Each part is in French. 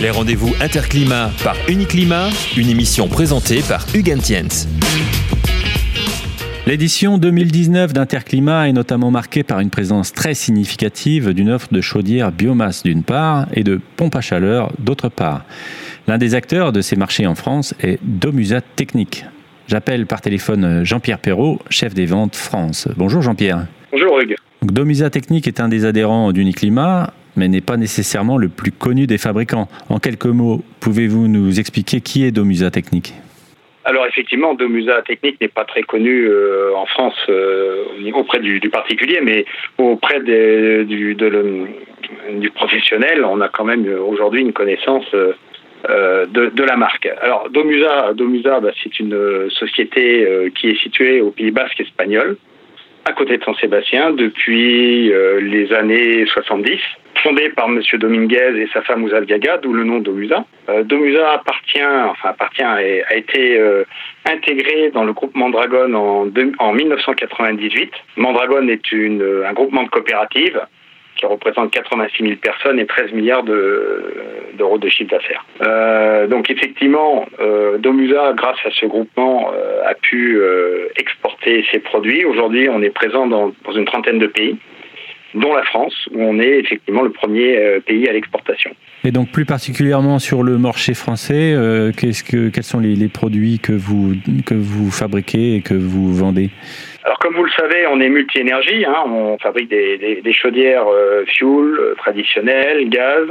Les rendez-vous Interclimat par Uniclimat, une émission présentée par Hugues. L'édition 2019 d'Interclimat est notamment marquée par une présence très significative d'une offre de chaudières biomasse d'une part et de pompes à chaleur d'autre part. L'un des acteurs de ces marchés en France est Domusa Technique. J'appelle par téléphone Jean-Pierre Perrault, chef des ventes France. Bonjour Jean-Pierre. Bonjour Hugues. Domusa Technique est un des adhérents d'Uniclimat, mais n'est pas nécessairement le plus connu des fabricants. En quelques mots, pouvez-vous nous expliquer qui est Domusa Technique? Alors effectivement, Domusa Technique n'est pas très connu euh, en France euh, auprès du, particulier, mais auprès du, du, professionnel, on a quand même aujourd'hui une connaissance euh, de, la marque. Alors Domusa, Domusa bah, c'est une société qui est située au Pays Basque espagnol, à côté de Saint-Sébastien, depuis les années 70 fondé par M. Dominguez et sa femme Gaga, d'où le nom Domusa. Euh, Domusa appartient, enfin appartient, et a été euh, intégré dans le groupe Mandragon en, en 1998. Mandragon est une, un groupement de coopératives qui représente 86 000 personnes et 13 milliards d'euros de, chiffre d'affaires. Euh, donc effectivement, Domusa, grâce à ce groupement, a pu exporter ses produits. Aujourd'hui, on est présent dans une trentaine de pays dont la France, où on est effectivement le premier euh, pays à l'exportation. Et donc plus particulièrement sur le marché français, euh, qu'est-ce que, quels sont les, produits que vous, que vous fabriquez et que vous vendez? Alors comme vous le savez, on est multi-énergie, hein. on fabrique des, des, chaudières euh, fuel traditionnelles, gaz,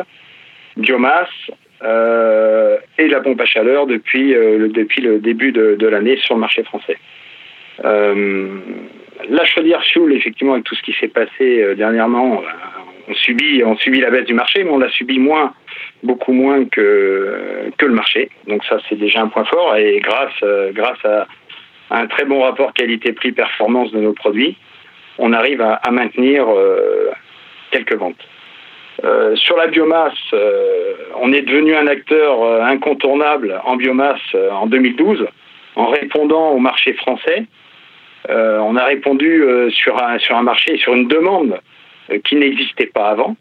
biomasse et la pompe à chaleur depuis, le, depuis le début de, de l'année sur le marché français la chaudière fuel, effectivement, avec tout ce qui s'est passé euh, dernièrement, euh, on subit, on subit la baisse du marché, mais on l'a subi moins, beaucoup moins que, que le marché. Donc ça, c'est déjà un point fort. Et grâce, euh, grâce à, un très bon rapport qualité-prix-performance de nos produits, on arrive à, maintenir quelques ventes. sur la biomasse, on est devenu un acteur incontournable en biomasse en 2012 en répondant au marché français on a répondu euh, sur, un, marché, sur une demande euh, qui n'existait pas avant,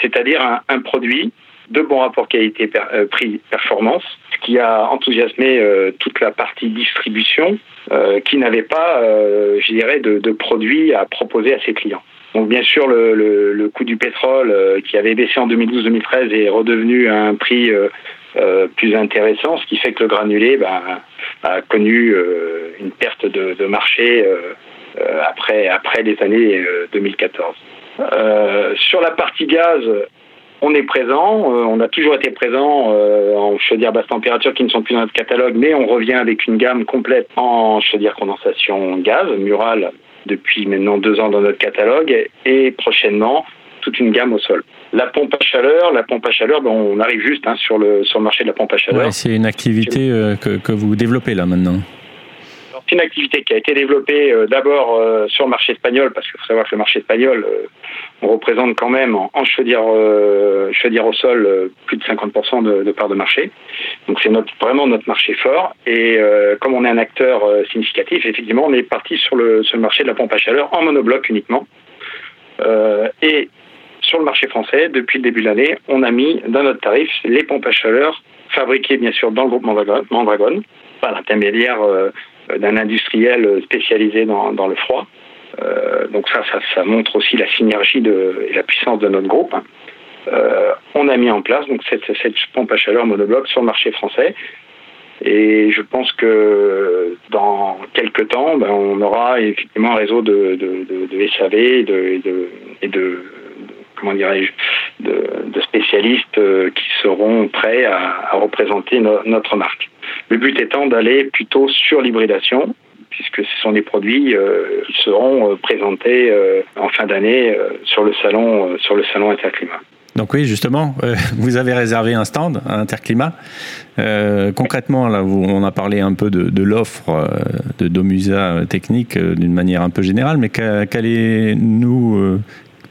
c'est-à-dire un, produit de bon rapport qualité-prix-performance, ce qui a enthousiasmé toute la partie distribution qui n'avait pas, je dirais, de, de, produits à proposer à ses clients. Donc bien sûr, le, coût du pétrole qui avait baissé en 2012-2013 est redevenu à un prix plus intéressant, ce qui fait que le granulé ben, a connu euh, une de, marché euh, euh, après, après les années 2014. sur la partie gaz, on est présent, on a toujours été présent en chaudière basse température qui ne sont plus dans notre catalogue, mais on revient avec une gamme complète en chaudière condensation gaz, Mural, depuis maintenant deux ans dans notre catalogue, et prochainement toute une gamme au sol. La pompe à chaleur, la pompe à chaleur, ben, on arrive juste hein, sur, le, sur le marché de la pompe à chaleur. c'est une activité euh, que, que, vous développez là maintenant. C'est une activité qui a été développée euh, d'abord euh, sur le marché espagnol, parce qu'il faut savoir que le marché espagnol, on représente quand même en, chaudière, chaudière au sol plus de 50% de, de part de marché. Donc c'est vraiment notre marché fort. Et comme on est un acteur significatif, effectivement, on est parti sur le, marché de la pompe à chaleur en monobloc uniquement. et sur le marché français, depuis le début de l'année, on a mis dans notre tarif les pompes à chaleur fabriquées bien sûr dans le groupe Mandragon, par l'intermédiaire euh, d'un industriel spécialisé dans, le froid. Euh, donc ça, ça, montre aussi la synergie de, et la puissance de notre groupe. Euh, on a mis en place cette, pompe à chaleur monobloc sur le marché français. Et je pense que dans quelques temps, ben, on aura effectivement un réseau de, SAV et de comment dirais-je, de, spécialistes euh, qui seront prêts à, représenter notre marque. Le but étant d'aller plutôt sur l'hybridation, puisque ce sont des produits euh, qui seront euh, présentés en fin d'année sur le salon sur le salon Interclimat. Donc oui, justement, vous avez réservé un stand à Interclimat. concrètement, là, on a parlé un peu de, l'offre de Domusa technique d'une manière un peu générale, mais qu'allez-nous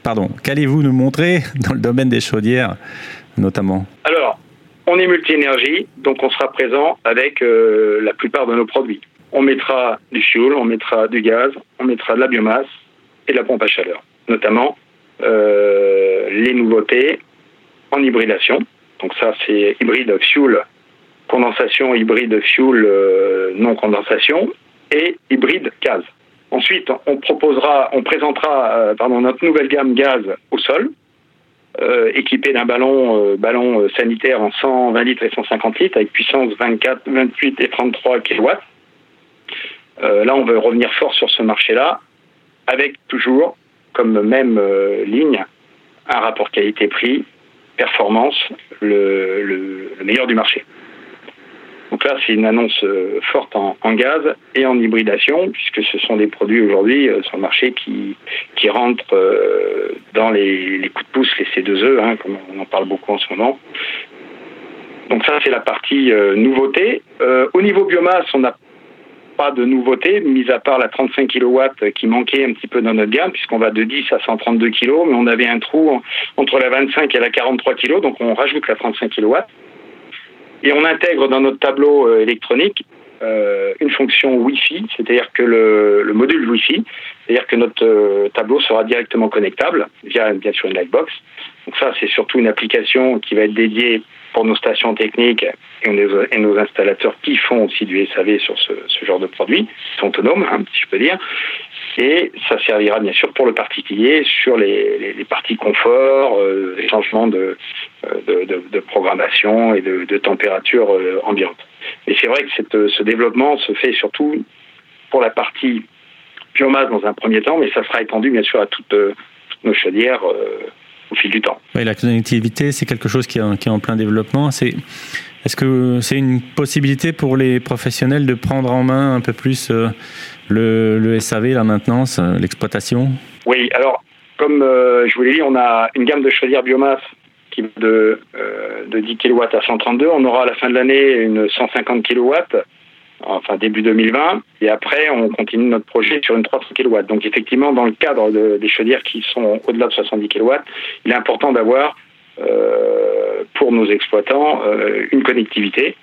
pardon, qu'allez-vous nous montrer dans le domaine des chaudières notamment? Alors, est multi-énergie, donc on sera présent avec euh, la plupart de nos produits. On mettra du fuel, on mettra du gaz, on mettra de la biomasse et de la pompe à chaleur, notamment euh, les nouveautés en hybridation, Donc ça, c'est hybride fuel, condensation, hybride fuel, non condensation, et hybride gaz. Ensuite, on proposera, on présentera pardon, notre nouvelle gamme gaz au sol, euh, équipé d'un ballon, euh, ballon euh, sanitaire en 120 litres et 150 litres avec puissance 24, 28 et 33 kW. là, on veut revenir fort sur ce marché-là, avec toujours comme même ligne un rapport qualité-prix, performance, le meilleur du marché. Donc là, c'est une annonce euh, forte en, gaz et en hybridation, puisque ce sont des produits aujourd'hui euh, sur le marché qui, qui rentrent euh, dans les, coups de pouce, les C2E, hein, comme on en parle beaucoup en ce moment. Donc ça, c'est la partie nouveauté. au niveau biomasse, on n'a pas de nouveauté, mis à part la 35 kW qui manquait un petit peu dans notre gamme, puisqu'on va de 10 à 132 kg, mais on avait un trou entre la 25 et la 43 kg, donc on rajoute la 35 kW. Et on intègre dans notre tableau euh, électronique euh, une fonction Wi-Fi, c'est-à-dire que le, module Wi-Fi, c'est-à-dire que notre euh, tableau sera directement connectable via bien sûr une lightbox. Donc ça, c'est surtout une application qui va être dédiée pour nos stations techniques et nos, installateurs qui font aussi du SAV sur ce, genre de produits, sont autonomes, hein, si je peux dire. Et ça servira bien sûr pour le particulier sur les, parties confort, euh, les changements de, euh, de, programmation et de, température euh, ambiante. Mais c'est vrai que ce développement se fait surtout pour la partie biomasse dans un premier temps, mais ça sera étendu bien sûr à toutes, nos chaudières au fil du temps. la connectivité, c'est quelque chose qui est, qui est en plein développement. C'est est-ce que c'est une possibilité pour les professionnels de prendre en main un peu plus euh, le, SAV, la maintenance, euh, l'exploitation? Oui, alors comme euh, je vous l'ai dit, on a une gamme de chaudières biomasse qui de, de 10 kW à 132. On aura à la fin de l'année une 150 kW, enfin début 2020. Et après, on continue notre projet sur une 300 kW. Donc effectivement, dans le cadre des chaudières qui sont au-delà de 70 kW, il est important d'avoir euh, pour nos exploitants euh, une connectivité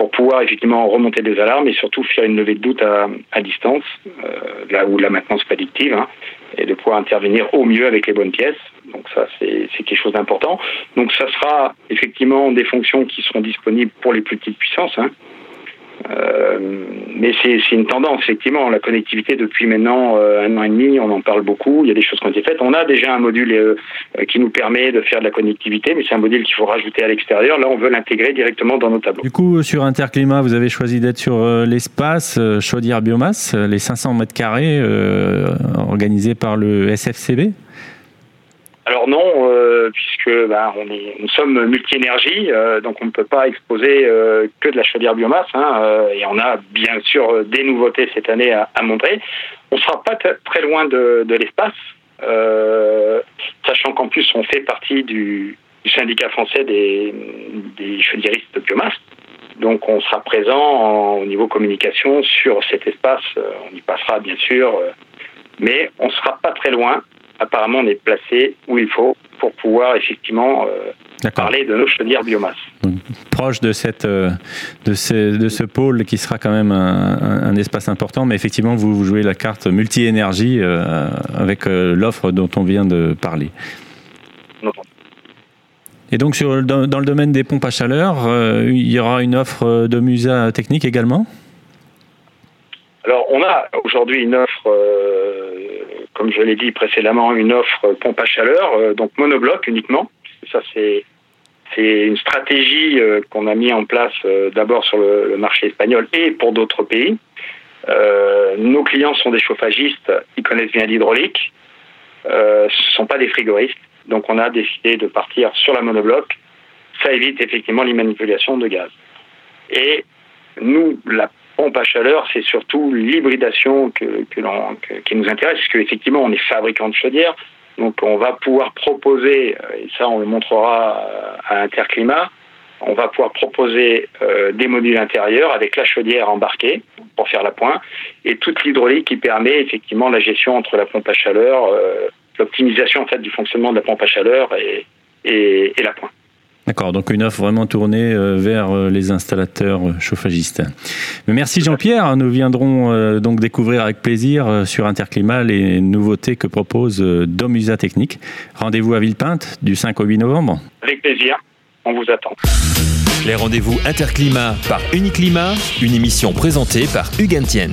pour pouvoir effectivement remonter des alarmes et surtout faire une levée de doute à, distance, euh, là où la maintenance prédictive, hein, et de pouvoir intervenir au mieux avec les bonnes pièces. Donc ça, c'est quelque chose d'important. Donc ça sera effectivement des fonctions qui seront disponibles pour les plus petites puissances. Hein, euh, mais c'est une tendance, effectivement. La connectivité, depuis maintenant euh, un an et demi, on en parle beaucoup. Il y a des choses qui ont été faites. On a déjà un module euh, qui nous permet de faire de la connectivité, mais c'est un module qu'il faut rajouter à l'extérieur. Là, on veut l'intégrer directement dans nos tableaux. Du coup, sur Interclimat, vous avez choisi d'être sur l'espace chaudière biomasse, les 500 mètres carrés organisés par le SFCB alors non, euh, puisque bah, nous sommes multi-énergie, euh, donc on ne peut pas exposer euh, que de la chaudière biomasse, hein, et on a bien sûr des nouveautés cette année à, montrer. On ne sera pas très loin de, l'espace, sachant qu'en plus on fait partie du, syndicat français des, des de biomasse. Donc on sera présent au niveau communication sur cet espace, on y passera bien sûr, mais on ne sera pas très loin apparemment, on est placé où il faut pour pouvoir effectivement euh, parler de nos chaudières biomasse. proche de, cette, euh, de, ce, de ce pôle qui sera quand même un, espace important, mais effectivement, vous, jouez la carte multi-énergie euh, avec l'offre dont on vient de parler. Et donc, sur, dans, dans, le domaine des pompes à chaleur, il y aura une offre de Musa technique également? Alors, on a aujourd'hui une offre, euh, comme je l'ai dit précédemment, une offre pompe à chaleur, euh, donc monobloc uniquement. Ça, c'est une stratégie euh, qu'on a mis en place d'abord sur le, marché espagnol et pour d'autres pays. nos clients sont des chauffagistes, ils connaissent bien l'hydraulique. ce ne sont pas des frigoristes. Donc, on a décidé de partir sur la monobloc. Ça évite effectivement les manipulations de gaz. Et nous, la pompe à chaleur, c'est surtout l'hybridation que, qui nous intéresse, puisque effectivement, on est fabricant de chaudières, donc on va pouvoir proposer, euh, et ça on le montrera à Interclimat, on va pouvoir proposer euh, des modules intérieurs avec la chaudière embarquée pour faire la pointe et toute l'hydraulique qui permet effectivement la gestion entre la pompe à chaleur, euh, l'optimisation en fait du fonctionnement de la pompe à chaleur et la pointe. D'accord, donc une offre vraiment tournée euh, vers euh, les installateurs euh, chauffagistes. merci Jean-Pierre, nous viendrons donc découvrir avec plaisir sur Interclimat les nouveautés que propose Domusa Technique. Rendez-vous à Villepinte du 5 au 8 novembre. Avec plaisir. on vous attend. Les rendez-vous Interclimat par Uniclimat, une émission présentée par Hugues Tiens.